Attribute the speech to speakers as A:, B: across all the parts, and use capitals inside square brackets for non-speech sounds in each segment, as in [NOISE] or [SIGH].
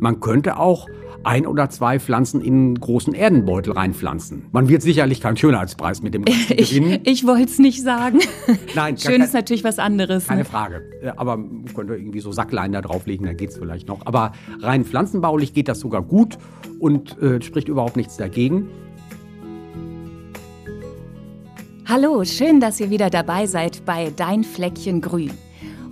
A: Man könnte auch ein oder zwei Pflanzen in einen großen Erdenbeutel reinpflanzen. Man wird sicherlich keinen Schönheitspreis mit dem [LAUGHS] Ganzen gewinnen.
B: Ich, ich wollte es nicht sagen. [LAUGHS]
A: Nein,
B: Schön
A: kein,
B: ist natürlich was anderes.
A: Keine
B: ne?
A: Frage. Aber man könnte irgendwie so Sacklein da drauflegen, dann geht es vielleicht noch. Aber rein pflanzenbaulich geht das sogar gut und äh, spricht überhaupt nichts dagegen.
B: Hallo, schön, dass ihr wieder dabei seid bei Dein Fleckchen Grün.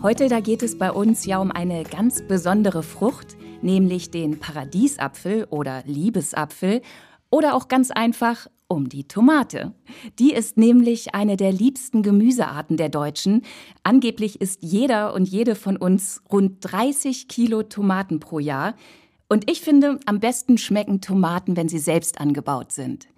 B: Heute da geht es bei uns ja um eine ganz besondere Frucht, nämlich den Paradiesapfel oder Liebesapfel oder auch ganz einfach um die Tomate. Die ist nämlich eine der liebsten Gemüsearten der Deutschen. Angeblich isst jeder und jede von uns rund 30 Kilo Tomaten pro Jahr. Und ich finde, am besten schmecken Tomaten, wenn sie selbst angebaut sind.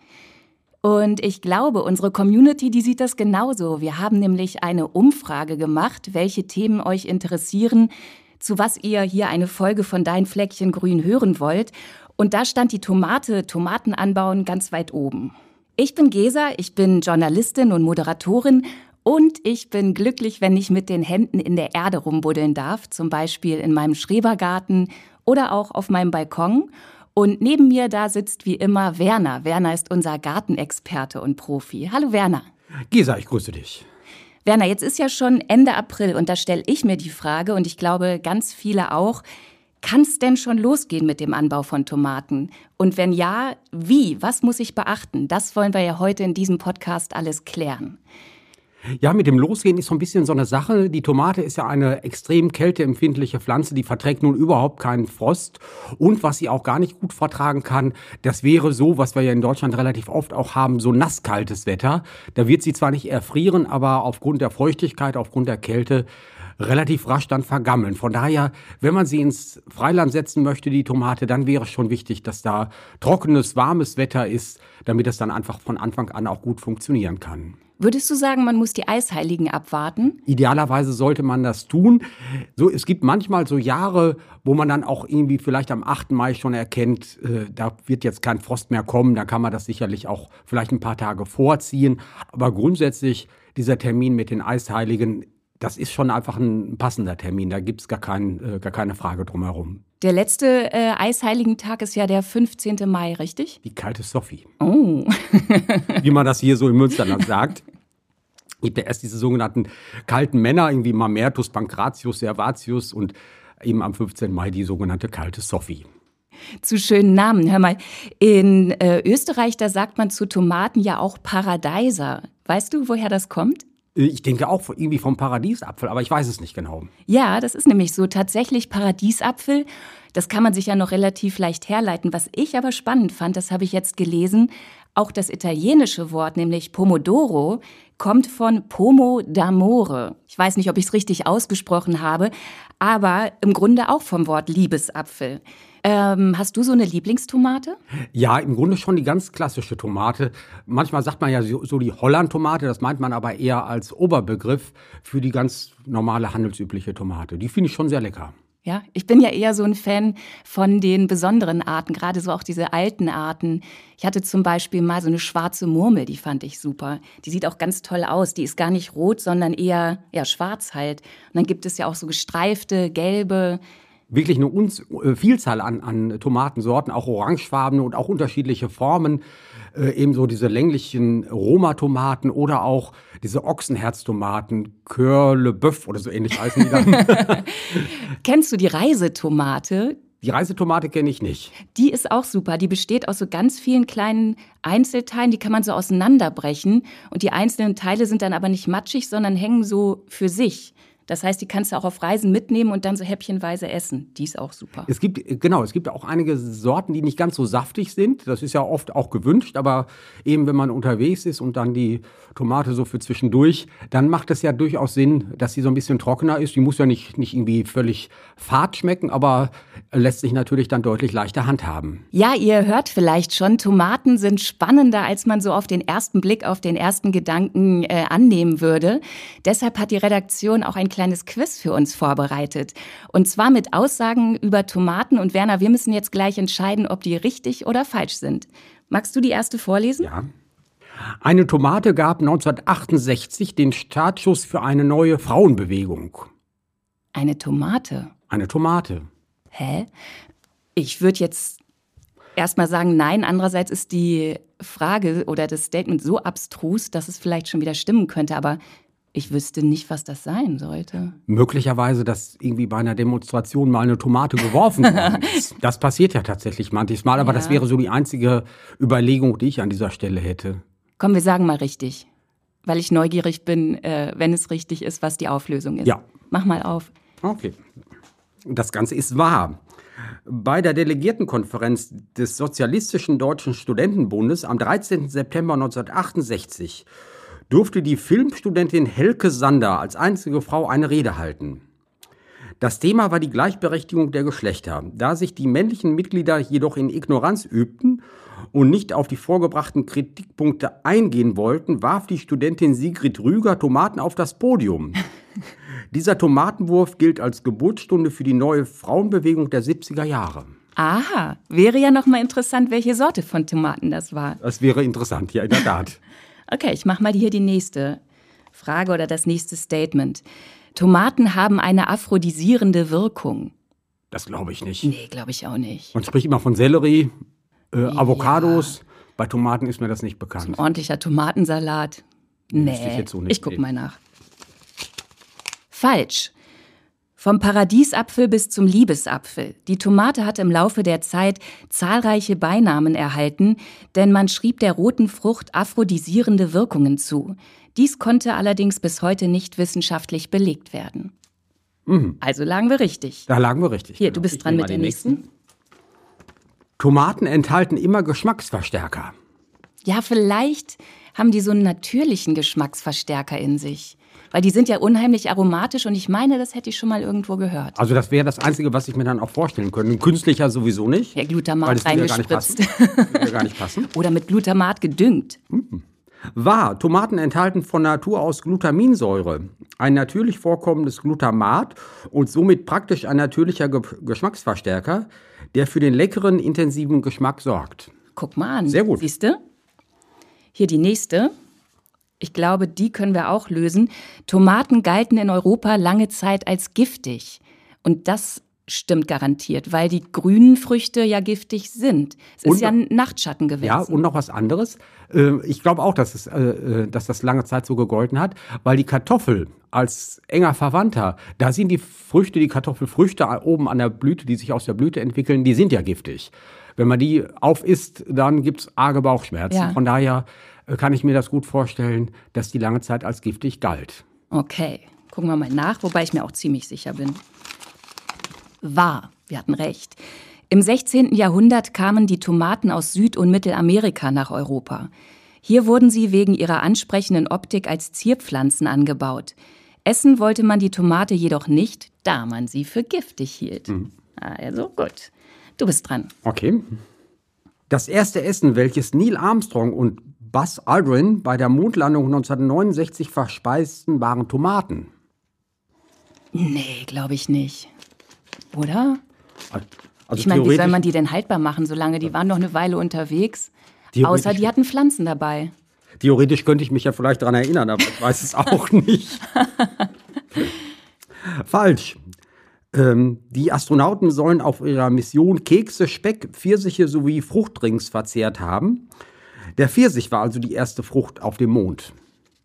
B: Und ich glaube, unsere Community, die sieht das genauso. Wir haben nämlich eine Umfrage gemacht, welche Themen euch interessieren, zu was ihr hier eine Folge von Dein Fleckchen Grün hören wollt. Und da stand die Tomate, Tomatenanbauen ganz weit oben. Ich bin Gesa, ich bin Journalistin und Moderatorin und ich bin glücklich, wenn ich mit den Händen in der Erde rumbuddeln darf, zum Beispiel in meinem Schrebergarten oder auch auf meinem Balkon. Und neben mir da sitzt wie immer Werner. Werner ist unser Gartenexperte und Profi. Hallo Werner.
A: Gesa, ich grüße dich.
B: Werner, jetzt ist ja schon Ende April und da stelle ich mir die Frage und ich glaube ganz viele auch, kann es denn schon losgehen mit dem Anbau von Tomaten? Und wenn ja, wie? Was muss ich beachten? Das wollen wir ja heute in diesem Podcast alles klären.
A: Ja, mit dem Losgehen ist so ein bisschen so eine Sache. Die Tomate ist ja eine extrem kälteempfindliche Pflanze, die verträgt nun überhaupt keinen Frost. Und was sie auch gar nicht gut vertragen kann, das wäre so, was wir ja in Deutschland relativ oft auch haben, so nasskaltes Wetter. Da wird sie zwar nicht erfrieren, aber aufgrund der Feuchtigkeit, aufgrund der Kälte relativ rasch dann vergammeln. Von daher, wenn man sie ins Freiland setzen möchte, die Tomate, dann wäre es schon wichtig, dass da trockenes, warmes Wetter ist, damit es dann einfach von Anfang an auch gut funktionieren kann.
B: Würdest du sagen, man muss die Eisheiligen abwarten?
A: Idealerweise sollte man das tun. So, es gibt manchmal so Jahre, wo man dann auch irgendwie vielleicht am 8. Mai schon erkennt, äh, da wird jetzt kein Frost mehr kommen. Da kann man das sicherlich auch vielleicht ein paar Tage vorziehen. Aber grundsätzlich dieser Termin mit den Eisheiligen, das ist schon einfach ein passender Termin. Da gibt's gar, kein, äh, gar keine Frage drumherum.
B: Der letzte äh, Eisheiligentag ist ja der 15. Mai, richtig?
A: Die kalte Sophie,
B: Oh. [LAUGHS]
A: wie man das hier so im Münsterland sagt. Gibt ja erst diese sogenannten kalten Männer, irgendwie Mamertus, Pankratius, Servatius und eben am 15. Mai die sogenannte kalte Sophie.
B: Zu schönen Namen. Hör mal, in äh, Österreich, da sagt man zu Tomaten ja auch Paradeiser. Weißt du, woher das kommt?
A: Ich denke auch irgendwie vom Paradiesapfel, aber ich weiß es nicht genau.
B: Ja, das ist nämlich so. Tatsächlich Paradiesapfel, das kann man sich ja noch relativ leicht herleiten. Was ich aber spannend fand, das habe ich jetzt gelesen, auch das italienische Wort, nämlich Pomodoro, kommt von Pomo d'amore. Ich weiß nicht, ob ich es richtig ausgesprochen habe, aber im Grunde auch vom Wort Liebesapfel. Ähm, hast du so eine Lieblingstomate?
A: Ja, im Grunde schon die ganz klassische Tomate. Manchmal sagt man ja so, so die Holland-Tomate, das meint man aber eher als Oberbegriff für die ganz normale handelsübliche Tomate. Die finde ich schon sehr lecker.
B: Ja, ich bin ja eher so ein Fan von den besonderen Arten, gerade so auch diese alten Arten. Ich hatte zum Beispiel mal so eine schwarze Murmel, die fand ich super. Die sieht auch ganz toll aus. Die ist gar nicht rot, sondern eher ja, schwarz halt. Und dann gibt es ja auch so gestreifte, gelbe.
A: Wirklich eine Unz äh, Vielzahl an, an Tomatensorten, auch orangefarbene und auch unterschiedliche Formen. Äh, ebenso diese länglichen Roma-Tomaten oder auch diese Ochsenherztomaten, Coeur le Boeuf oder so ähnlich heißen die dann. [LAUGHS]
B: Kennst du die Reisetomate?
A: Die Reisetomate kenne ich nicht.
B: Die ist auch super. Die besteht aus so ganz vielen kleinen Einzelteilen, die kann man so auseinanderbrechen. Und die einzelnen Teile sind dann aber nicht matschig, sondern hängen so für sich. Das heißt, die kannst du auch auf Reisen mitnehmen und dann so häppchenweise essen. Die ist auch super.
A: Es gibt, genau, es gibt auch einige Sorten, die nicht ganz so saftig sind. Das ist ja oft auch gewünscht, aber eben wenn man unterwegs ist und dann die Tomate so für zwischendurch, dann macht es ja durchaus Sinn, dass sie so ein bisschen trockener ist. Die muss ja nicht, nicht irgendwie völlig fad schmecken, aber lässt sich natürlich dann deutlich leichter handhaben.
B: Ja, ihr hört vielleicht schon, Tomaten sind spannender, als man so auf den ersten Blick, auf den ersten Gedanken äh, annehmen würde. Deshalb hat die Redaktion auch ein kleines Quiz für uns vorbereitet. Und zwar mit Aussagen über Tomaten. Und Werner, wir müssen jetzt gleich entscheiden, ob die richtig oder falsch sind. Magst du die erste vorlesen?
A: Ja. Eine Tomate gab 1968 den Startschuss für eine neue Frauenbewegung.
B: Eine Tomate.
A: Eine Tomate.
B: Hä? Ich würde jetzt erstmal sagen, nein. Andererseits ist die Frage oder das Statement so abstrus, dass es vielleicht schon wieder stimmen könnte. Aber ich wüsste nicht, was das sein sollte.
A: Möglicherweise, dass irgendwie bei einer Demonstration mal eine Tomate geworfen worden [LAUGHS] ist. Das passiert ja tatsächlich manchmal, aber ja. das wäre so die einzige Überlegung, die ich an dieser Stelle hätte.
B: Komm, wir sagen mal richtig. Weil ich neugierig bin, äh, wenn es richtig ist, was die Auflösung ist.
A: Ja.
B: Mach mal auf.
A: Okay. Das Ganze ist wahr. Bei der Delegiertenkonferenz des Sozialistischen Deutschen Studentenbundes am 13. September 1968 durfte die Filmstudentin Helke Sander als einzige Frau eine Rede halten. Das Thema war die Gleichberechtigung der Geschlechter. Da sich die männlichen Mitglieder jedoch in Ignoranz übten und nicht auf die vorgebrachten Kritikpunkte eingehen wollten, warf die Studentin Sigrid Rüger Tomaten auf das Podium. [LAUGHS] Dieser Tomatenwurf gilt als Geburtsstunde für die neue Frauenbewegung der 70er Jahre.
B: Aha, wäre ja noch mal interessant, welche Sorte von Tomaten das war.
A: Das wäre interessant, ja, in der Tat. [LAUGHS]
B: okay, ich mache mal hier die nächste Frage oder das nächste Statement. Tomaten haben eine aphrodisierende Wirkung.
A: Das glaube ich nicht.
B: Nee, glaube ich auch nicht.
A: Man spricht immer von Sellerie, äh, ja. Avocados. Bei Tomaten ist mir das nicht bekannt.
B: So ein ordentlicher Tomatensalat. Nee, ich, ich guck mal nach. Falsch. Vom Paradiesapfel bis zum Liebesapfel. Die Tomate hat im Laufe der Zeit zahlreiche Beinamen erhalten, denn man schrieb der roten Frucht aphrodisierende Wirkungen zu. Dies konnte allerdings bis heute nicht wissenschaftlich belegt werden. Mhm. Also lagen wir richtig.
A: Da lagen wir richtig.
B: Hier, genau. du bist ich dran mit dem nächsten. nächsten.
A: Tomaten enthalten immer Geschmacksverstärker.
B: Ja, vielleicht haben die so einen natürlichen Geschmacksverstärker in sich. Weil die sind ja unheimlich aromatisch und ich meine, das hätte ich schon mal irgendwo gehört.
A: Also das wäre das Einzige, was ich mir dann auch vorstellen könnte. Ein künstlicher sowieso nicht.
B: Ja, Glutamat reingespritzt.
A: Ja gar nicht passen. [LAUGHS]
B: Oder mit Glutamat gedüngt.
A: Mhm. Wahr, Tomaten enthalten von Natur aus Glutaminsäure, ein natürlich vorkommendes Glutamat und somit praktisch ein natürlicher Ge Geschmacksverstärker, der für den leckeren, intensiven Geschmack sorgt.
B: Guck mal an.
A: Sehr gut.
B: Siehst du? Hier die nächste. Ich glaube, die können wir auch lösen. Tomaten galten in Europa lange Zeit als giftig. Und das stimmt garantiert, weil die grünen Früchte ja giftig sind. Es und, ist ja ein Nachtschattengewächs.
A: Ja, und noch was anderes. Äh, ich glaube auch, dass, es, äh, äh, dass das lange Zeit so gegolten hat, weil die Kartoffel als enger Verwandter, da sind die Früchte, die Kartoffelfrüchte oben an der Blüte, die sich aus der Blüte entwickeln, die sind ja giftig. Wenn man die aufisst, dann gibt es arge Bauchschmerzen. Ja. Von daher kann ich mir das gut vorstellen, dass die lange Zeit als giftig galt.
B: Okay, gucken wir mal nach, wobei ich mir auch ziemlich sicher bin. Wahr, wir hatten recht. Im 16. Jahrhundert kamen die Tomaten aus Süd- und Mittelamerika nach Europa. Hier wurden sie wegen ihrer ansprechenden Optik als Zierpflanzen angebaut. Essen wollte man die Tomate jedoch nicht, da man sie für giftig hielt. Mhm. Also gut. Du bist dran.
A: Okay. Das erste Essen, welches Neil Armstrong und Buzz Aldrin bei der Mondlandung 1969 verspeisten, waren Tomaten.
B: Nee, glaube ich nicht. Oder?
A: Also
B: ich meine, wie soll man die denn haltbar machen, solange die waren noch eine Weile unterwegs? Außer die hatten Pflanzen dabei.
A: Theoretisch könnte ich mich ja vielleicht daran erinnern, aber ich weiß es [LAUGHS] auch nicht. Falsch. Ähm, die Astronauten sollen auf ihrer Mission Kekse, Speck, Pfirsiche sowie Fruchtdrinks verzehrt haben. Der Pfirsich war also die erste Frucht auf dem Mond.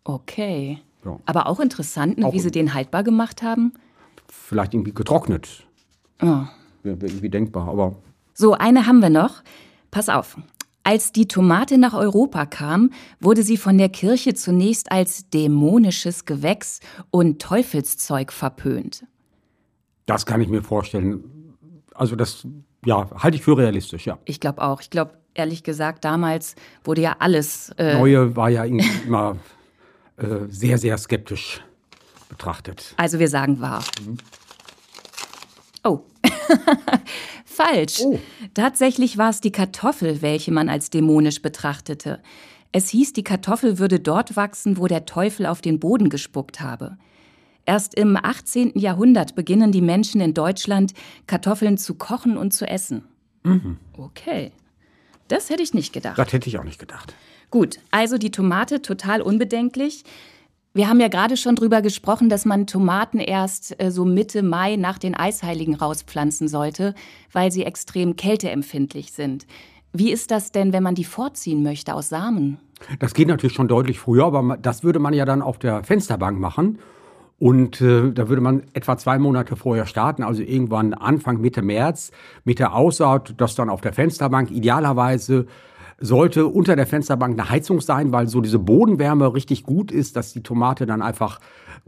B: Okay. Ja. Aber auch interessant, ne, auch wie sie den haltbar gemacht haben.
A: Vielleicht irgendwie getrocknet.
B: Ja.
A: Wäre irgendwie denkbar, aber.
B: So, eine haben wir noch. Pass auf. Als die Tomate nach Europa kam, wurde sie von der Kirche zunächst als dämonisches Gewächs und Teufelszeug verpönt.
A: Das kann ich mir vorstellen. Also das, ja, halte ich für realistisch, ja.
B: Ich glaube auch. Ich glaube, ehrlich gesagt, damals wurde ja alles.
A: Äh Neue war ja [LAUGHS] immer äh, sehr, sehr skeptisch betrachtet.
B: Also wir sagen wahr. Mhm. Oh. [LAUGHS] Falsch. Oh. Tatsächlich war es die Kartoffel, welche man als dämonisch betrachtete. Es hieß, die Kartoffel würde dort wachsen, wo der Teufel auf den Boden gespuckt habe. Erst im 18. Jahrhundert beginnen die Menschen in Deutschland, Kartoffeln zu kochen und zu essen.
A: Mhm.
B: Okay. Das hätte ich nicht gedacht.
A: Das hätte ich auch nicht gedacht.
B: Gut, also die Tomate total unbedenklich. Wir haben ja gerade schon drüber gesprochen, dass man Tomaten erst äh, so Mitte Mai nach den Eisheiligen rauspflanzen sollte, weil sie extrem kälteempfindlich sind. Wie ist das denn, wenn man die vorziehen möchte aus Samen?
A: Das geht natürlich schon deutlich früher, aber das würde man ja dann auf der Fensterbank machen. Und äh, da würde man etwa zwei Monate vorher starten, also irgendwann Anfang, Mitte März, mit der Aussaat, das dann auf der Fensterbank idealerweise sollte unter der Fensterbank eine Heizung sein, weil so diese Bodenwärme richtig gut ist, dass die Tomate dann einfach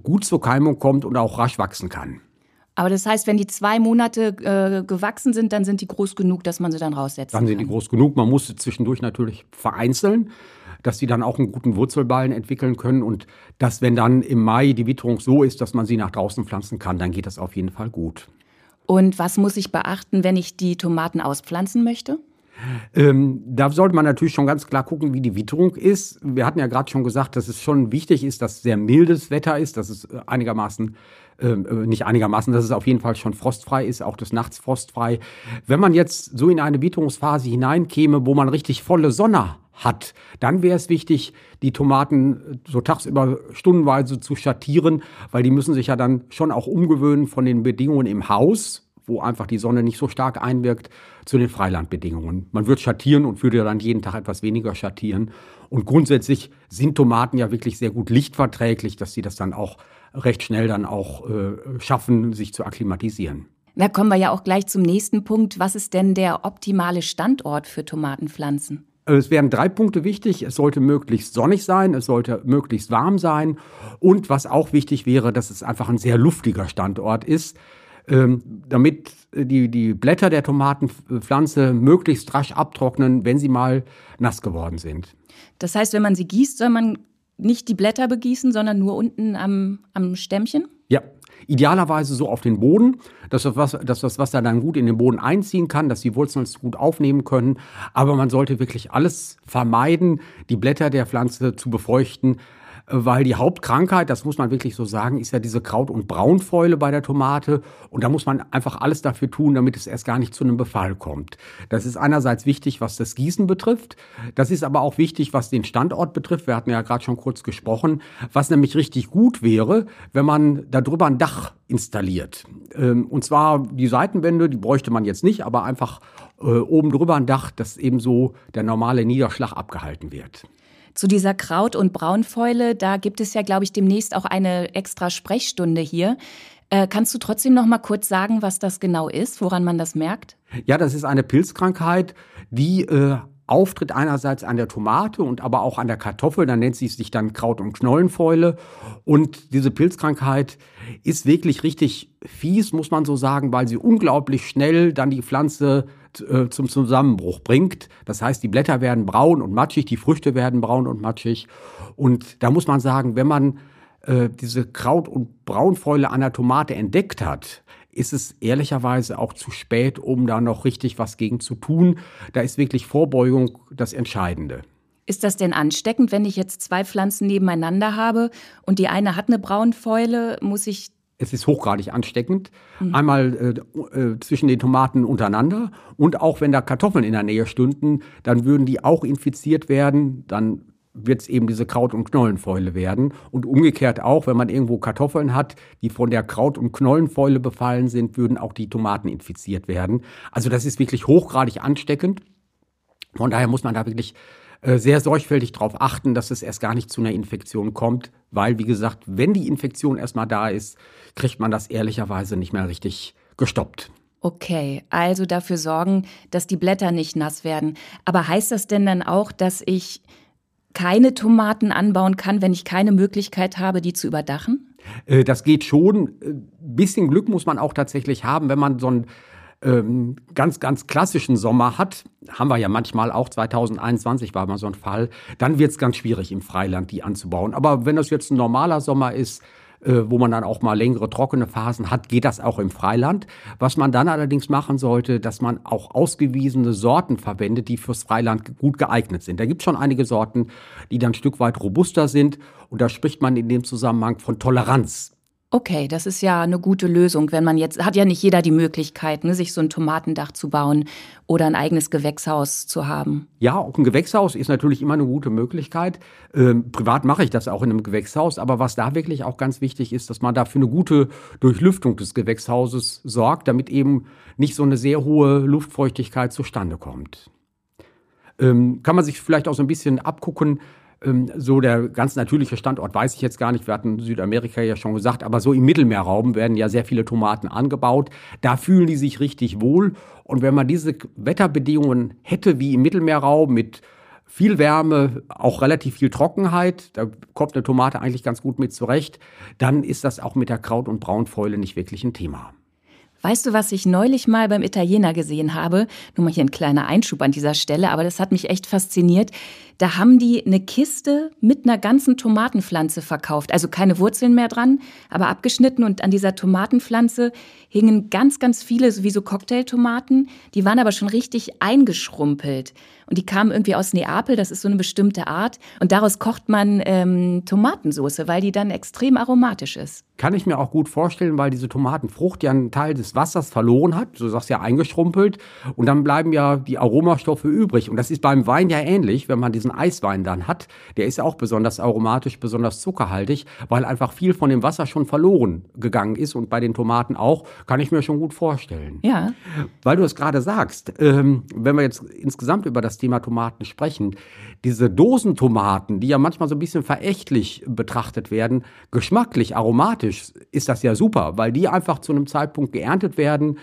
A: gut zur Keimung kommt und auch rasch wachsen kann.
B: Aber das heißt, wenn die zwei Monate äh, gewachsen sind, dann sind die groß genug, dass man sie dann raussetzt.
A: Dann sind die groß genug. Man muss sie zwischendurch natürlich vereinzeln, dass sie dann auch einen guten Wurzelballen entwickeln können. Und dass, wenn dann im Mai die Witterung so ist, dass man sie nach draußen pflanzen kann, dann geht das auf jeden Fall gut.
B: Und was muss ich beachten, wenn ich die Tomaten auspflanzen möchte?
A: Ähm, da sollte man natürlich schon ganz klar gucken, wie die Witterung ist. Wir hatten ja gerade schon gesagt, dass es schon wichtig ist, dass sehr mildes Wetter ist, dass es äh, einigermaßen nicht einigermaßen, dass es auf jeden Fall schon frostfrei ist, auch des Nachts frostfrei. Wenn man jetzt so in eine Witterungsphase hineinkäme, wo man richtig volle Sonne hat, dann wäre es wichtig, die Tomaten äh, so tagsüber stundenweise zu schattieren, weil die müssen sich ja dann schon auch umgewöhnen von den Bedingungen im Haus wo einfach die Sonne nicht so stark einwirkt, zu den Freilandbedingungen. Man wird schattieren und würde dann jeden Tag etwas weniger schattieren. Und grundsätzlich sind Tomaten ja wirklich sehr gut lichtverträglich, dass sie das dann auch recht schnell dann auch äh, schaffen, sich zu akklimatisieren.
B: Da kommen wir ja auch gleich zum nächsten Punkt. Was ist denn der optimale Standort für Tomatenpflanzen?
A: Es wären drei Punkte wichtig. Es sollte möglichst sonnig sein, es sollte möglichst warm sein und was auch wichtig wäre, dass es einfach ein sehr luftiger Standort ist damit die, die Blätter der Tomatenpflanze möglichst rasch abtrocknen, wenn sie mal nass geworden sind.
B: Das heißt, wenn man sie gießt, soll man nicht die Blätter begießen, sondern nur unten am, am Stämmchen?
A: Ja, idealerweise so auf den Boden, dass das, Wasser, dass das Wasser dann gut in den Boden einziehen kann, dass die Wurzeln es gut aufnehmen können. Aber man sollte wirklich alles vermeiden, die Blätter der Pflanze zu befeuchten, weil die Hauptkrankheit, das muss man wirklich so sagen, ist ja diese Kraut- und Braunfäule bei der Tomate. Und da muss man einfach alles dafür tun, damit es erst gar nicht zu einem Befall kommt. Das ist einerseits wichtig, was das Gießen betrifft. Das ist aber auch wichtig, was den Standort betrifft. Wir hatten ja gerade schon kurz gesprochen. Was nämlich richtig gut wäre, wenn man darüber ein Dach installiert. Ähm, und zwar die Seitenwände, die bräuchte man jetzt nicht, aber einfach äh, oben drüber ein Dach, dass eben so der normale Niederschlag abgehalten wird.
B: Zu dieser Kraut- und Braunfäule, da gibt es ja, glaube ich, demnächst auch eine extra Sprechstunde hier. Äh, kannst du trotzdem noch mal kurz sagen, was das genau ist, woran man das merkt?
A: Ja, das ist eine Pilzkrankheit, die äh, auftritt einerseits an der Tomate und aber auch an der Kartoffel. Da nennt sie sich dann Kraut- und Knollenfäule. Und diese Pilzkrankheit ist wirklich richtig fies, muss man so sagen, weil sie unglaublich schnell dann die Pflanze äh, zum Zusammenbruch bringt. Das heißt, die Blätter werden braun und matschig, die Früchte werden braun und matschig. Und da muss man sagen, wenn man äh, diese Kraut- und Braunfäule an der Tomate entdeckt hat, ist es ehrlicherweise auch zu spät, um da noch richtig was gegen zu tun. Da ist wirklich Vorbeugung das Entscheidende.
B: Ist das denn ansteckend, wenn ich jetzt zwei Pflanzen nebeneinander habe und die eine hat eine Braunfäule, muss ich
A: es ist hochgradig ansteckend. Mhm. Einmal äh, äh, zwischen den Tomaten untereinander und auch wenn da Kartoffeln in der Nähe stünden, dann würden die auch infiziert werden. Dann wird es eben diese Kraut- und Knollenfäule werden. Und umgekehrt auch, wenn man irgendwo Kartoffeln hat, die von der Kraut- und Knollenfäule befallen sind, würden auch die Tomaten infiziert werden. Also das ist wirklich hochgradig ansteckend. Von daher muss man da wirklich sehr sorgfältig darauf achten, dass es erst gar nicht zu einer Infektion kommt, weil, wie gesagt, wenn die Infektion erstmal da ist, kriegt man das ehrlicherweise nicht mehr richtig gestoppt.
B: Okay, also dafür sorgen, dass die Blätter nicht nass werden. Aber heißt das denn dann auch, dass ich keine Tomaten anbauen kann, wenn ich keine Möglichkeit habe, die zu überdachen?
A: Äh, das geht schon. Ein bisschen Glück muss man auch tatsächlich haben, wenn man so ein ähm, ganz, ganz klassischen Sommer hat, haben wir ja manchmal auch 2021 war mal so ein Fall, dann wird es ganz schwierig im Freiland die anzubauen. Aber wenn das jetzt ein normaler Sommer ist, äh, wo man dann auch mal längere trockene Phasen hat, geht das auch im Freiland. Was man dann allerdings machen sollte, dass man auch ausgewiesene Sorten verwendet, die fürs Freiland gut geeignet sind. Da gibt es schon einige Sorten, die dann ein Stück weit robuster sind und da spricht man in dem Zusammenhang von Toleranz.
B: Okay, das ist ja eine gute Lösung, wenn man jetzt, hat ja nicht jeder die Möglichkeit, ne, sich so ein Tomatendach zu bauen oder ein eigenes Gewächshaus zu haben.
A: Ja, auch ein Gewächshaus ist natürlich immer eine gute Möglichkeit. Ähm, privat mache ich das auch in einem Gewächshaus, aber was da wirklich auch ganz wichtig ist, dass man da für eine gute Durchlüftung des Gewächshauses sorgt, damit eben nicht so eine sehr hohe Luftfeuchtigkeit zustande kommt. Ähm, kann man sich vielleicht auch so ein bisschen abgucken, so der ganz natürliche Standort weiß ich jetzt gar nicht. Wir hatten Südamerika ja schon gesagt, aber so im Mittelmeerraum werden ja sehr viele Tomaten angebaut. Da fühlen die sich richtig wohl. Und wenn man diese Wetterbedingungen hätte wie im Mittelmeerraum mit viel Wärme, auch relativ viel Trockenheit, da kommt eine Tomate eigentlich ganz gut mit zurecht, dann ist das auch mit der Kraut- und Braunfäule nicht wirklich ein Thema.
B: Weißt du, was ich neulich mal beim Italiener gesehen habe? Nur mal hier ein kleiner Einschub an dieser Stelle, aber das hat mich echt fasziniert. Da haben die eine Kiste mit einer ganzen Tomatenpflanze verkauft. Also keine Wurzeln mehr dran, aber abgeschnitten. Und an dieser Tomatenpflanze hingen ganz, ganz viele, wie so Cocktailtomaten. Die waren aber schon richtig eingeschrumpelt. Und die kamen irgendwie aus Neapel, das ist so eine bestimmte Art. Und daraus kocht man ähm, Tomatensoße, weil die dann extrem aromatisch ist.
A: Kann ich mir auch gut vorstellen, weil diese Tomatenfrucht ja einen Teil des Wassers verloren hat. Du sagst ja eingeschrumpelt. Und dann bleiben ja die Aromastoffe übrig. Und das ist beim Wein ja ähnlich, wenn man diesen Eiswein dann hat. Der ist ja auch besonders aromatisch, besonders zuckerhaltig, weil einfach viel von dem Wasser schon verloren gegangen ist. Und bei den Tomaten auch, kann ich mir schon gut vorstellen.
B: Ja.
A: Weil du es gerade sagst, ähm, wenn wir jetzt insgesamt über das Thema Tomaten sprechen. Diese Dosentomaten, die ja manchmal so ein bisschen verächtlich betrachtet werden, geschmacklich, aromatisch ist das ja super, weil die einfach zu einem Zeitpunkt geerntet werden,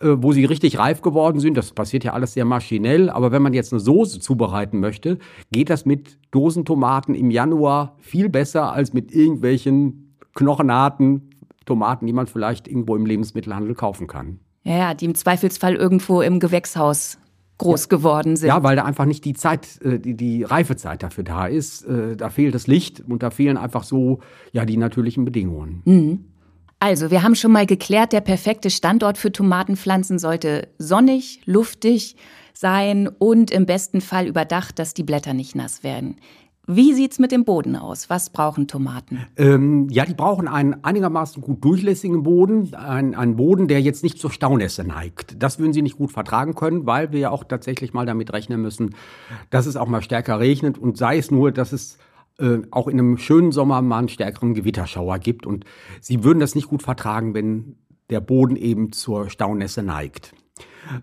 A: äh, wo sie richtig reif geworden sind. Das passiert ja alles sehr maschinell. Aber wenn man jetzt eine Soße zubereiten möchte, geht das mit Dosentomaten im Januar viel besser als mit irgendwelchen knochenarten Tomaten, die man vielleicht irgendwo im Lebensmittelhandel kaufen kann.
B: Ja, die im Zweifelsfall irgendwo im Gewächshaus groß geworden sind.
A: Ja, weil da einfach nicht die Zeit, äh, die, die Reifezeit dafür da ist. Äh, da fehlt das Licht und da fehlen einfach so ja die natürlichen Bedingungen.
B: Mhm. Also, wir haben schon mal geklärt, der perfekte Standort für Tomatenpflanzen sollte sonnig, luftig sein und im besten Fall überdacht, dass die Blätter nicht nass werden. Wie sieht's mit dem Boden aus? Was brauchen Tomaten?
A: Ähm, ja, die brauchen einen einigermaßen gut durchlässigen Boden, einen, einen Boden, der jetzt nicht zur Staunässe neigt. Das würden sie nicht gut vertragen können, weil wir ja auch tatsächlich mal damit rechnen müssen, dass es auch mal stärker regnet und sei es nur, dass es äh, auch in einem schönen Sommer mal einen stärkeren Gewitterschauer gibt. Und sie würden das nicht gut vertragen, wenn der Boden eben zur Staunässe neigt.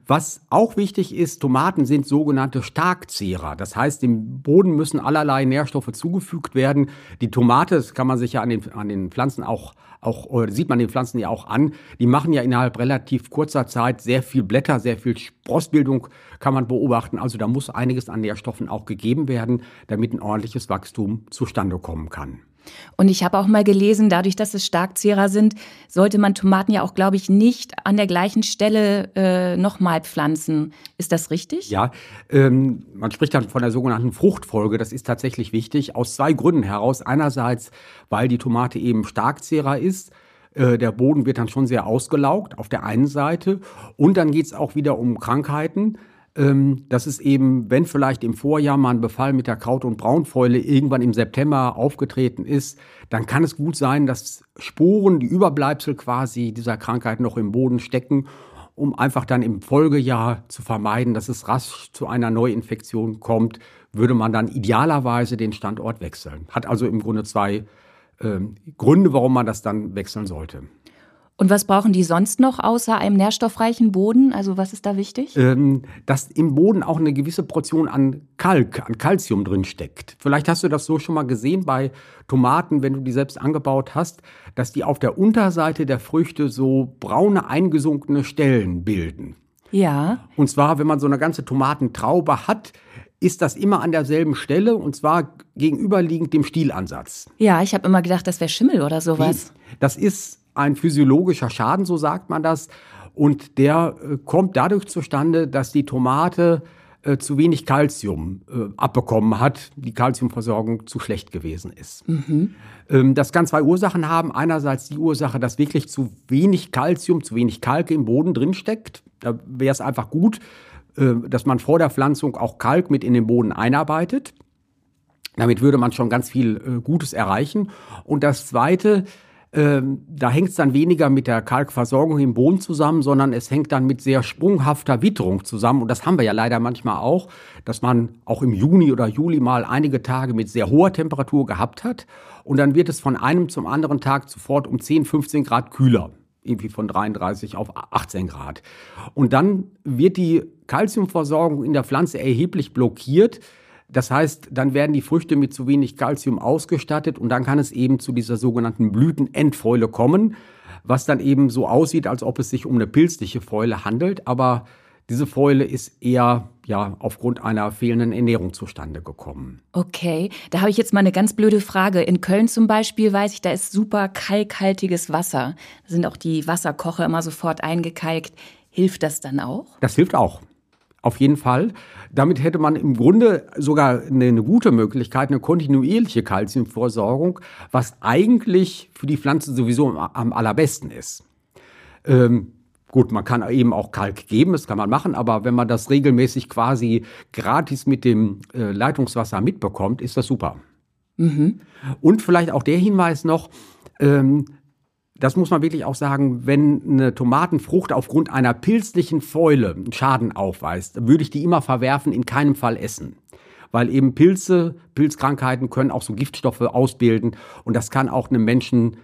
A: Was auch wichtig ist, Tomaten sind sogenannte Starkzehrer. Das heißt, dem Boden müssen allerlei Nährstoffe zugefügt werden. Die Tomate, das kann man sich ja an den, an den Pflanzen auch, auch sieht man den Pflanzen ja auch an, die machen ja innerhalb relativ kurzer Zeit sehr viel Blätter, sehr viel Sprossbildung kann man beobachten. Also da muss einiges an Nährstoffen auch gegeben werden, damit ein ordentliches Wachstum zustande kommen kann.
B: Und ich habe auch mal gelesen, dadurch, dass es Starkzehrer sind, sollte man Tomaten ja auch, glaube ich, nicht an der gleichen Stelle äh, nochmal pflanzen. Ist das richtig?
A: Ja, ähm, man spricht dann von der sogenannten Fruchtfolge. Das ist tatsächlich wichtig, aus zwei Gründen heraus. Einerseits, weil die Tomate eben Starkzehrer ist. Äh, der Boden wird dann schon sehr ausgelaugt auf der einen Seite. Und dann geht es auch wieder um Krankheiten ähm, dass es eben, wenn vielleicht im Vorjahr mal ein Befall mit der Kraut- und Braunfäule irgendwann im September aufgetreten ist, dann kann es gut sein, dass Sporen, die Überbleibsel quasi dieser Krankheit noch im Boden stecken, um einfach dann im Folgejahr zu vermeiden, dass es rasch zu einer Neuinfektion kommt, würde man dann idealerweise den Standort wechseln. Hat also im Grunde zwei äh, Gründe, warum man das dann wechseln sollte.
B: Und was brauchen die sonst noch außer einem nährstoffreichen Boden? Also was ist da wichtig?
A: Ähm, dass im Boden auch eine gewisse Portion an Kalk, an Kalzium drin steckt. Vielleicht hast du das so schon mal gesehen bei Tomaten, wenn du die selbst angebaut hast, dass die auf der Unterseite der Früchte so braune eingesunkene Stellen bilden.
B: Ja.
A: Und zwar, wenn man so eine ganze Tomatentraube hat, ist das immer an derselben Stelle und zwar gegenüberliegend dem Stielansatz.
B: Ja, ich habe immer gedacht, das wäre Schimmel oder sowas.
A: Das ist ein physiologischer Schaden, so sagt man das. Und der äh, kommt dadurch zustande, dass die Tomate äh, zu wenig Kalzium äh, abbekommen hat, die Kalziumversorgung zu schlecht gewesen ist. Mhm. Ähm, das kann zwei Ursachen haben. Einerseits die Ursache, dass wirklich zu wenig Kalzium, zu wenig Kalk im Boden drinsteckt. Da wäre es einfach gut, äh, dass man vor der Pflanzung auch Kalk mit in den Boden einarbeitet. Damit würde man schon ganz viel Gutes erreichen. Und das Zweite, Ähm, da hängt es dann weniger mit der Kalkversorgung im Boden zusammen, sondern es hängt dann mit sehr sprunghafter Witterung zusammen. Und das haben wir ja leider manchmal auch, dass man auch im Juni oder Juli mal einige Tage mit sehr hoher Temperatur gehabt hat. Und dann wird es von einem zum anderen Tag sofort um 10, 15 Grad kühler irgendwie von 33 auf 18 Grad. Und dann wird die Kalziumversorgung in der Pflanze erheblich blockiert. Das heißt, dann werden die Früchte mit zu wenig Kalzium ausgestattet und dann kann es eben zu dieser sogenannten Blütenendfäule kommen, was dann eben so aussieht, als ob es sich um eine pilzliche Fäule handelt, aber diese Fäule ist eher ja aufgrund einer fehlenden Ernährung zustande gekommen.
B: Okay, da habe ich jetzt mal eine ganz blöde Frage. In Köln zum Beispiel weiß ich, da ist super kalkhaltiges Wasser. Da sind auch die Wasserkocher immer sofort eingekalkt. Hilft das dann auch?
A: Das hilft auch. Auf jeden Fall. Damit hätte man im Grunde sogar eine, eine gute Möglichkeit, eine kontinuierliche Kalziumversorgung, was eigentlich für die Pflanze sowieso am, am allerbesten ist. Ähm, Gut, man kann eben auch Kalk geben, das kann man machen, aber wenn man das regelmäßig quasi gratis mit dem äh, Leitungswasser mitbekommt, ist das super. Mhm. Und vielleicht auch der Hinweis noch, ähm, das muss man wirklich auch sagen, wenn eine Tomatenfrucht aufgrund einer pilzlichen Fäule Schaden aufweist, würde ich die immer verwerfen, in keinem Fall essen. Weil eben Pilze, Pilzkrankheiten können auch so Giftstoffe ausbilden und das kann auch einem Menschen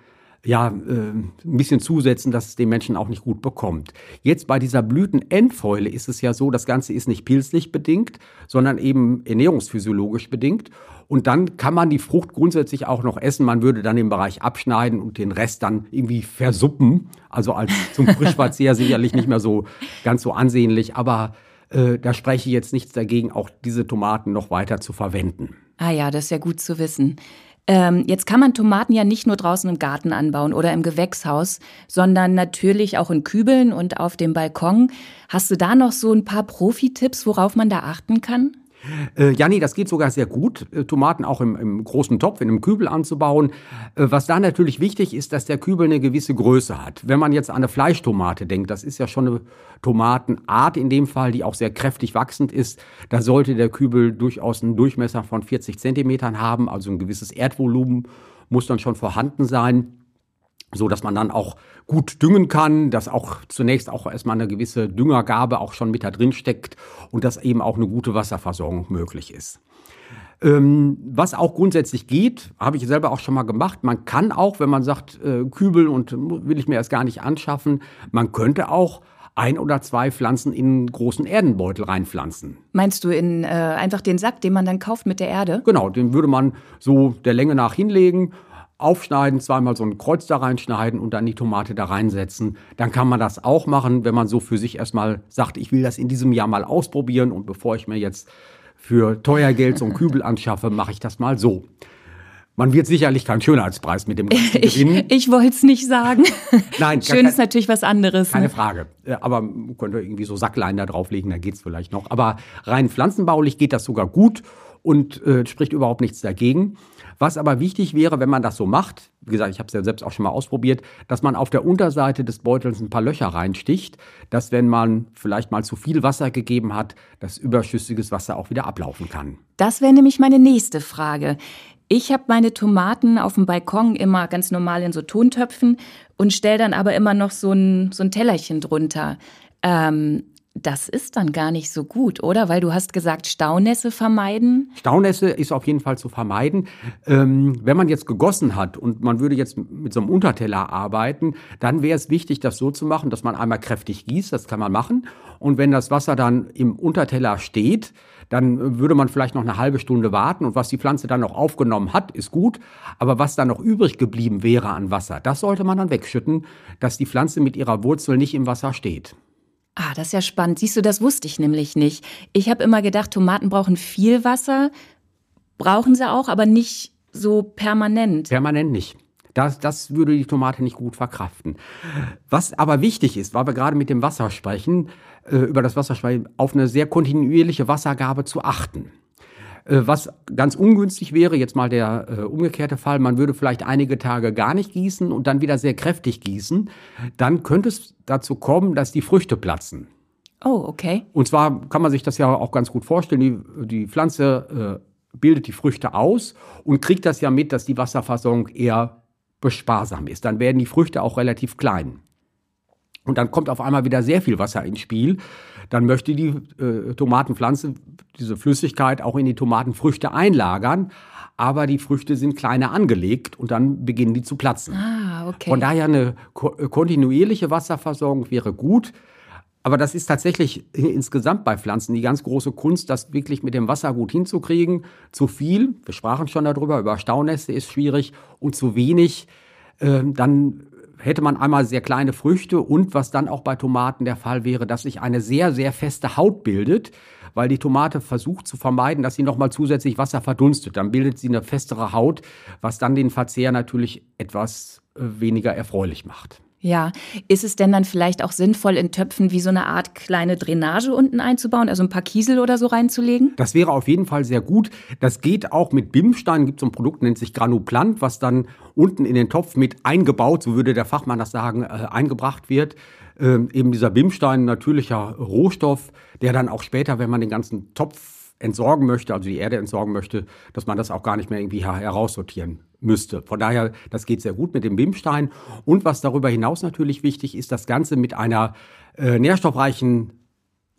A: ja, äh, ein bisschen zusetzen, dass es den Menschen auch nicht gut bekommt. Jetzt bei dieser Blütenendfäule ist es ja so, das Ganze ist nicht pilzlich bedingt, sondern eben ernährungsphysiologisch bedingt. Und dann kann man die Frucht grundsätzlich auch noch essen. Man würde dann den Bereich abschneiden und den Rest dann irgendwie versuppen. Also als zum Frischverzehr [LAUGHS] sicherlich nicht mehr so ganz so ansehnlich. Aber äh, da spreche ich jetzt nichts dagegen, auch diese Tomaten noch weiter zu verwenden.
B: Ah ja, das ist ja gut zu wissen. Ähm, jetzt kann man Tomaten ja nicht nur draußen im Garten anbauen oder im Gewächshaus, sondern natürlich auch in Kübeln und auf dem Balkon. Hast du da noch so ein paar Profi-Tipps, worauf man da achten kann?
A: Äh, Janni, das geht sogar sehr gut, äh, Tomaten auch im, im, großen Topf, in einem Kübel anzubauen. Äh, was da natürlich wichtig ist, dass der Kübel eine gewisse Größe hat. Wenn man jetzt an eine Fleischtomate denkt, das ist ja schon eine Tomatenart in dem Fall, die auch sehr kräftig wachsend ist, da sollte der Kübel durchaus einen Durchmesser von 40 Zentimetern haben, also ein gewisses Erdvolumen muss dann schon vorhanden sein so dass man dann auch gut düngen kann, dass auch zunächst auch erstmal eine gewisse Düngergabe auch schon mit da drin steckt und dass eben auch eine gute Wasserversorgung möglich ist. Ähm, was auch grundsätzlich geht, habe ich selber auch schon mal gemacht. Man kann auch, wenn man sagt, äh, Kübel und will ich mir erst gar nicht anschaffen, man könnte auch ein oder zwei Pflanzen in einen großen Erdenbeutel reinpflanzen.
B: Meinst du in äh, einfach den Sack, den man dann kauft mit der Erde?
A: Genau, den würde man so der Länge nach hinlegen aufschneiden, zweimal so ein Kreuz da reinschneiden und dann die Tomate da reinsetzen. Dann kann man das auch machen, wenn man so für sich erstmal sagt, ich will das in diesem Jahr mal ausprobieren und bevor ich mir jetzt für teuer Geld so einen Kübel anschaffe, mache ich das mal so. Man wird sicherlich keinen Schönheitspreis mit dem [LAUGHS]
B: Ganzen gewinnen. Ich, ich wollte es nicht sagen. [LAUGHS] Nein, schön ist natürlich was anderes.
A: Keine ne? Frage. Aber man könnte irgendwie so Sacklein da drauflegen, dann geht's vielleicht noch. Aber rein pflanzenbaulich geht das sogar gut und äh, spricht überhaupt nichts dagegen. Was aber wichtig wäre, wenn man das so macht, wie gesagt, ich habe es ja selbst auch schon mal ausprobiert, dass man auf der Unterseite des Beutels ein paar Löcher reinsticht, dass wenn man vielleicht mal zu viel Wasser gegeben hat, das überschüssiges Wasser auch wieder ablaufen kann.
B: Das wäre nämlich meine nächste Frage. Ich habe meine Tomaten auf dem Balkon immer ganz normal in so Tontöpfen und stelle dann aber immer noch so ein, so ein Tellerchen drunter. Ähm, das ist dann gar nicht so gut, oder? Weil du hast gesagt, Staunässe vermeiden.
A: Staunässe ist auf jeden Fall zu vermeiden. Ähm, wenn man jetzt gegossen hat und man würde jetzt mit so einem Unterteller arbeiten, dann wäre es wichtig, das so zu machen, dass man einmal kräftig gießt. Das kann man machen. Und wenn das Wasser dann im Unterteller steht, dann würde man vielleicht noch eine halbe Stunde warten und was die Pflanze dann noch aufgenommen hat, ist gut. Aber was dann noch übrig geblieben wäre an Wasser, das sollte man dann wegschütten, dass die Pflanze mit ihrer Wurzel nicht im Wasser steht.
B: Ah, das ist ja spannend. Siehst du, das wusste ich nämlich nicht. Ich habe immer gedacht, Tomaten brauchen viel Wasser. Brauchen sie auch, aber nicht so permanent.
A: Permanent nicht. Das, das würde die Tomate nicht gut verkraften. Was aber wichtig ist, weil wir gerade mit dem Wasser sprechen, äh, über das Wasser sprechen, auf eine sehr kontinuierliche Wassergabe zu achten. Äh, was ganz ungünstig wäre, jetzt mal der äh, umgekehrte Fall, man würde vielleicht einige Tage gar nicht gießen und dann wieder sehr kräftig gießen. Dann könnte es dazu kommen, dass die Früchte platzen.
B: Oh, okay.
A: Und zwar kann man sich das ja auch ganz gut vorstellen. Die, die Pflanze äh, bildet die Früchte aus und kriegt das ja mit, dass die Wasserversorgung eher sparsam ist. Dann werden die Früchte auch relativ klein. Und dann kommt auf einmal wieder sehr viel Wasser ins Spiel. Dann möchte die äh, Tomatenpflanze diese Flüssigkeit auch in die Tomatenfrüchte einlagern. Aber die Früchte sind kleiner angelegt und dann beginnen die zu platzen.
B: Ah, okay.
A: Von daher eine ko kontinuierliche Wasserversorgung wäre gut. Aber das ist tatsächlich insgesamt bei Pflanzen die ganz große Kunst, das wirklich mit dem Wasser gut hinzukriegen. Zu viel, wir sprachen schon darüber, über Staunässe ist schwierig und zu wenig, äh, dann hätte man einmal sehr kleine Früchte und was dann auch bei Tomaten der Fall wäre, dass sich eine sehr, sehr feste Haut bildet, weil die Tomate versucht zu vermeiden, dass sie nochmal zusätzlich Wasser verdunstet. Dann bildet sie eine festere Haut, was dann den Verzehr natürlich etwas äh, weniger erfreulich macht.
B: Ja, ist es denn dann vielleicht auch sinnvoll, in Töpfen wie so eine Art kleine Drainage unten einzubauen, also ein paar Kiesel oder so reinzulegen?
A: Das wäre auf jeden Fall sehr gut. Das geht auch mit Bimstein. Gibt so ein Produkt, nennt sich Granuplant, was dann unten in den Topf mit eingebaut, so würde der Fachmann das sagen, äh, eingebracht wird. Ähm, eben dieser Bimstein, natürlicher Rohstoff, der dann auch später, wenn man den ganzen Topf entsorgen möchte, also die Erde entsorgen möchte, dass man das auch gar nicht mehr irgendwie heraussortieren müsste. Von daher, das geht sehr gut mit dem Bimstein. Und was darüber hinaus natürlich wichtig ist, das Ganze mit einer äh, nährstoffreichen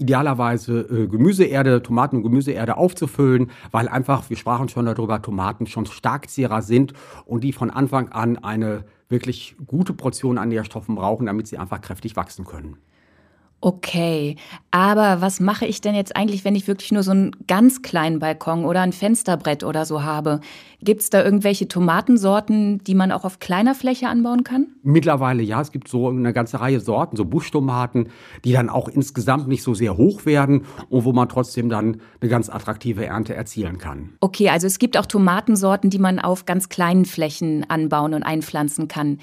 A: idealerweise äh, Gemüseerde, Tomaten- und Gemüseerde aufzufüllen, weil einfach, wir sprachen schon darüber, Tomaten schon Starkzehrer sind und die von Anfang an eine wirklich gute Portion an Nährstoffen brauchen, damit sie einfach kräftig wachsen können.
B: Okay, aber was mache ich denn jetzt eigentlich, wenn ich wirklich nur so einen ganz kleinen Balkon oder ein Fensterbrett oder so habe? Gibt es da irgendwelche Tomatensorten, die man auch auf kleiner Fläche anbauen kann?
A: Mittlerweile ja, es gibt so eine ganze Reihe Sorten, so Buschtomaten, die dann auch insgesamt nicht so sehr hoch werden und wo man trotzdem dann eine ganz attraktive Ernte erzielen kann.
B: Okay, also es gibt auch Tomatensorten, die man auf ganz kleinen Flächen anbauen und einpflanzen kann.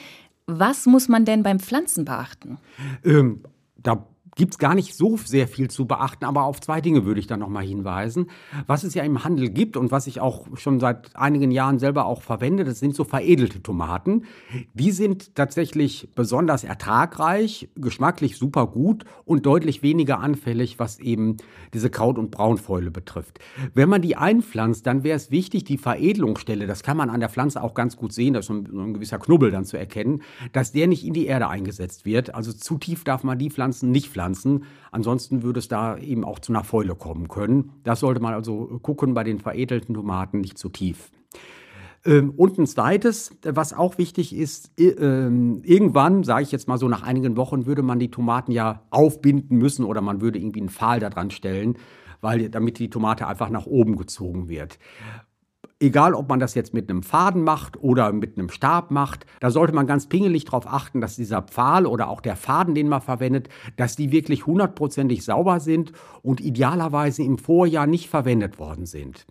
B: Was muss man denn beim Pflanzen beachten?
A: Ähm, da gibt es gar nicht so sehr viel zu beachten, aber auf zwei Dinge würde ich da nochmal hinweisen. Was es ja im Handel gibt und was ich auch schon seit einigen Jahren selber auch verwende, das sind so veredelte Tomaten. Die sind tatsächlich besonders ertragreich, geschmacklich super gut und deutlich weniger anfällig, was eben diese Kraut- und Braunfäule betrifft. Wenn man die einpflanzt, dann wäre es wichtig, die Veredelungsstelle, das kann man an der Pflanze auch ganz gut sehen, da ist so ein, so ein gewisser Knubbel dann zu erkennen, dass der nicht in die Erde eingesetzt wird. Also zu tief darf man die Pflanzen nicht pflanzen pflanzen. Ansonsten würde es da eben auch zu einer Fäule kommen können. Das sollte man also gucken bei den veredelten Tomaten nicht zu tief. Ähm, und ein zweites, was auch wichtig ist, ähm, irgendwann, sage ich jetzt mal so nach einigen Wochen, würde man die Tomaten ja aufbinden müssen oder man würde irgendwie einen Pfahl daran stellen, weil damit die Tomate einfach nach oben gezogen wird. Egal, ob man das jetzt mit einem Faden macht oder mit einem Stab macht, da sollte man ganz pingelig darauf achten, dass dieser Pfahl oder auch der Faden, den man verwendet, dass die wirklich hundertprozentig sauber sind und idealerweise im Vorjahr nicht verwendet worden sind.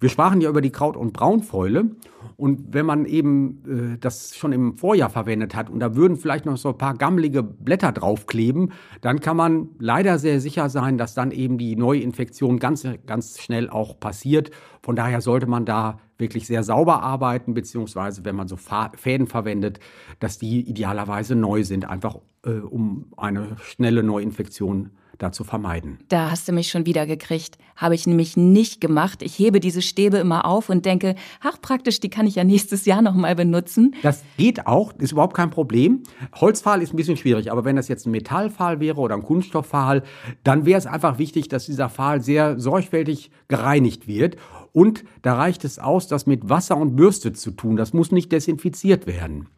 A: Wir sprachen ja über die Kraut- und Braunfäule. Und wenn man eben äh, das schon im Vorjahr verwendet hat und da würden vielleicht noch so ein paar gammelige Blätter draufkleben, dann kann man leider sehr sicher sein, dass dann eben die Neuinfektion ganz, ganz schnell auch passiert. Von daher sollte man da wirklich sehr sauber arbeiten, beziehungsweise wenn man so Fäden verwendet, dass die idealerweise neu sind, einfach äh, um eine schnelle Neuinfektion da zu vermeiden.
B: Da hast du mich schon wieder gekriegt. Habe ich nämlich nicht gemacht. Ich hebe diese Stäbe immer auf und denke, ach praktisch, die kann ich ja nächstes Jahr noch mal benutzen.
A: Das geht auch, ist überhaupt kein Problem. Holzpfahl ist ein bisschen schwierig, aber wenn das jetzt ein Metallpfahl wäre oder ein Kunststoffpfahl, dann wäre es einfach wichtig, dass dieser Pfahl sehr sorgfältig gereinigt wird. Und da reicht es aus, das mit Wasser und Bürste zu tun. Das muss nicht desinfiziert werden.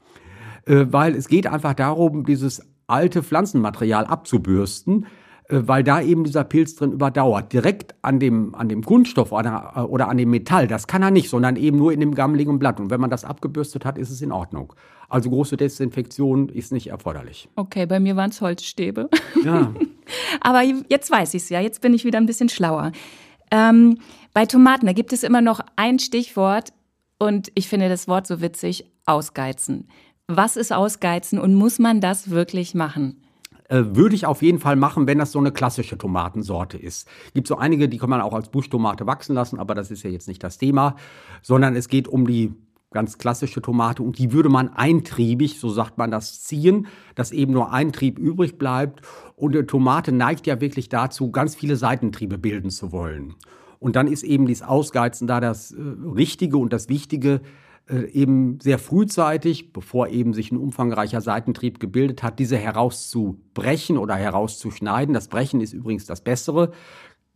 A: Äh, weil es geht einfach darum, dieses alte Pflanzenmaterial abzubürsten weil da eben dieser Pilz drin überdauert. Direkt an dem, an dem Kunststoff oder, äh, oder an dem Metall, das kann er nicht, sondern eben nur in dem gammeligen Blatt. Und wenn man das abgebürstet hat, ist es in Ordnung. Also große Desinfektion ist nicht erforderlich.
B: Okay, bei mir waren es Holzstäbe.
A: Ja. [LAUGHS]
B: Aber jetzt weiß ich es ja, jetzt bin ich wieder ein bisschen schlauer. Ähm, bei Tomaten, da gibt es immer noch ein Stichwort und ich finde das Wort so witzig, ausgeizen. Was ist ausgeizen und muss man das wirklich machen?
A: Äh, würde ich auf jeden Fall machen, wenn das so eine klassische Tomatensorte ist. Gibt so einige, die kann man auch als Buschtomate wachsen lassen, aber das ist ja jetzt nicht das Thema, sondern es geht um die ganz klassische Tomate und die würde man eintriebig, so sagt man das, ziehen, dass eben nur ein Trieb übrig bleibt. Und eine Tomate neigt ja wirklich dazu, ganz viele Seitentriebe bilden zu wollen. Und dann ist eben dieses Ausgeizen da das äh, Richtige und das Wichtige, eben sehr frühzeitig, bevor eben sich ein umfangreicher Seitentrieb gebildet hat, diese herauszubrechen oder herauszuschneiden. Das Brechen ist übrigens das Bessere.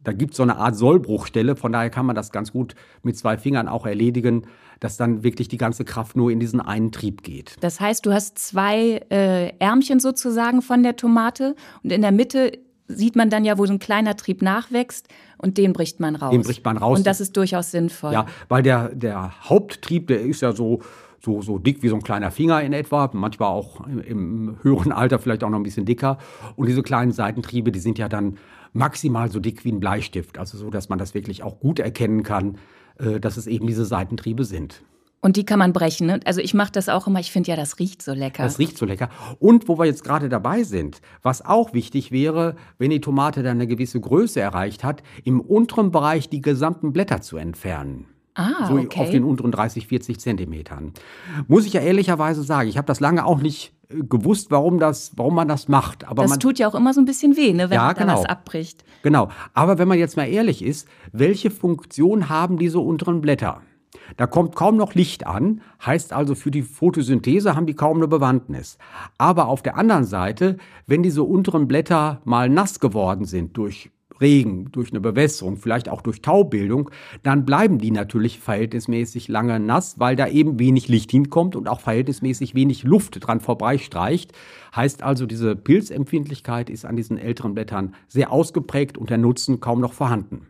A: Da gibt es so eine Art Sollbruchstelle, von daher kann man das ganz gut mit zwei Fingern auch erledigen, dass dann wirklich die ganze Kraft nur in diesen einen Trieb geht.
B: Das heißt, du hast zwei äh, Ärmchen sozusagen von der Tomate und in der Mitte sieht man dann ja, wo so ein kleiner Trieb nachwächst und den bricht man raus.
A: Den bricht man raus.
B: Und das ist durchaus sinnvoll.
A: Ja, weil der, der Haupttrieb, der ist ja so, so, so dick wie so ein kleiner Finger in etwa, manchmal auch im, im höheren Alter vielleicht auch noch ein bisschen dicker. Und diese kleinen Seitentriebe, die sind ja dann maximal so dick wie ein Bleistift. Also so, dass man das wirklich auch gut erkennen kann, äh, dass es eben diese Seitentriebe sind.
B: Und die kann man brechen. Ne? Also ich mache das auch immer. Ich finde ja, das riecht so lecker.
A: Das riecht so lecker. Und wo wir jetzt gerade dabei sind, was auch wichtig wäre, wenn die Tomate dann eine gewisse Größe erreicht hat, im unteren Bereich die gesamten Blätter zu entfernen.
B: Ah,
A: so
B: okay.
A: auf den unteren 30, 40 Zentimetern. Muss ich ja ehrlicherweise sagen, ich habe das lange auch nicht äh, gewusst, warum, das, warum man das macht. Aber
B: das
A: man,
B: tut ja auch immer so ein bisschen weh, ne, wenn
A: Ja,
B: man da
A: genau.
B: was abbricht.
A: Genau. Aber wenn man jetzt mal ehrlich ist, welche Funktion haben diese unteren Blätter? Da kommt kaum noch Licht an, heißt also für die Photosynthese haben die kaum eine Bewandtnis. Aber auf der anderen Seite, wenn diese unteren Blätter mal nass geworden sind durch Regen, durch eine Bewässerung, vielleicht auch durch Taubildung, dann bleiben die natürlich verhältnismäßig lange nass, weil da eben wenig Licht hinkommt und auch verhältnismäßig wenig Luft dran vorbeistreicht. Heißt also, diese Pilzempfindlichkeit ist an diesen älteren Blättern sehr ausgeprägt und der Nutzen kaum noch vorhanden.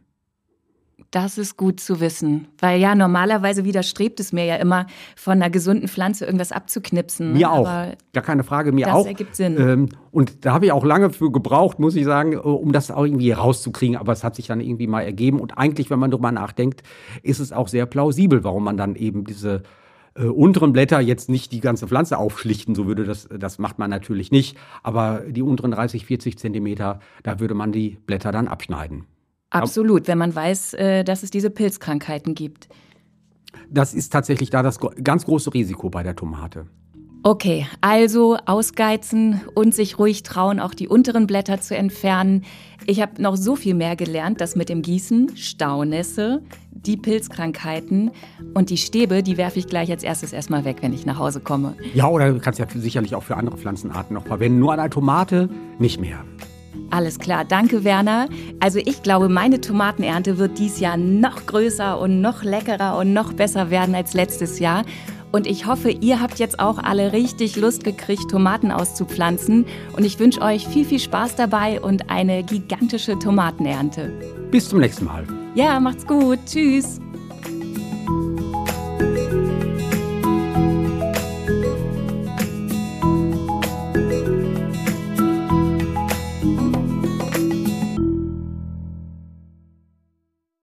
B: Das ist gut zu wissen. Weil ja, normalerweise widerstrebt es mir ja immer, von einer gesunden Pflanze irgendwas abzuknipsen.
A: Mir auch.
B: Aber
A: Gar keine Frage, mir
B: das
A: auch.
B: ergibt Sinn.
A: Ähm, und da habe ich auch lange für gebraucht, muss ich sagen, äh, um das auch irgendwie rauszukriegen. Aber es hat sich dann irgendwie mal ergeben. Und eigentlich, wenn man drüber nachdenkt, ist es auch sehr plausibel, warum man dann eben diese äh, unteren Blätter jetzt nicht die ganze Pflanze aufschlichten, so würde das, das macht man natürlich nicht. Aber die unteren 30, 40 Zentimeter, da würde man die Blätter dann abschneiden.
B: Absolut, wenn man weiß, äh, dass es diese Pilzkrankheiten gibt.
A: Das ist tatsächlich da das ganz große Risiko bei der Tomate.
B: Okay, also ausgeizen und sich ruhig trauen, auch die unteren Blätter zu entfernen. Ich habe noch so viel mehr gelernt, das mit dem Gießen, Staunässe, die Pilzkrankheiten und die Stäbe, die werfe ich gleich als erstes erstmal weg, wenn ich nach Hause komme.
A: Ja, oder du kannst ja sicherlich auch für andere Pflanzenarten noch verwenden. Nur an der Tomate nicht mehr.
B: Alles klar, danke Werner. Also ich glaube, meine Tomatenernte wird dies Jahr noch größer und noch leckerer und noch besser werden als letztes Jahr. Und ich hoffe, ihr habt jetzt auch alle richtig Lust gekriegt, Tomaten auszupflanzen. Und ich wünsche euch viel, viel Spaß dabei und eine gigantische Tomatenernte.
A: Bis zum nächsten Mal.
B: Ja, macht's gut. Tschüss.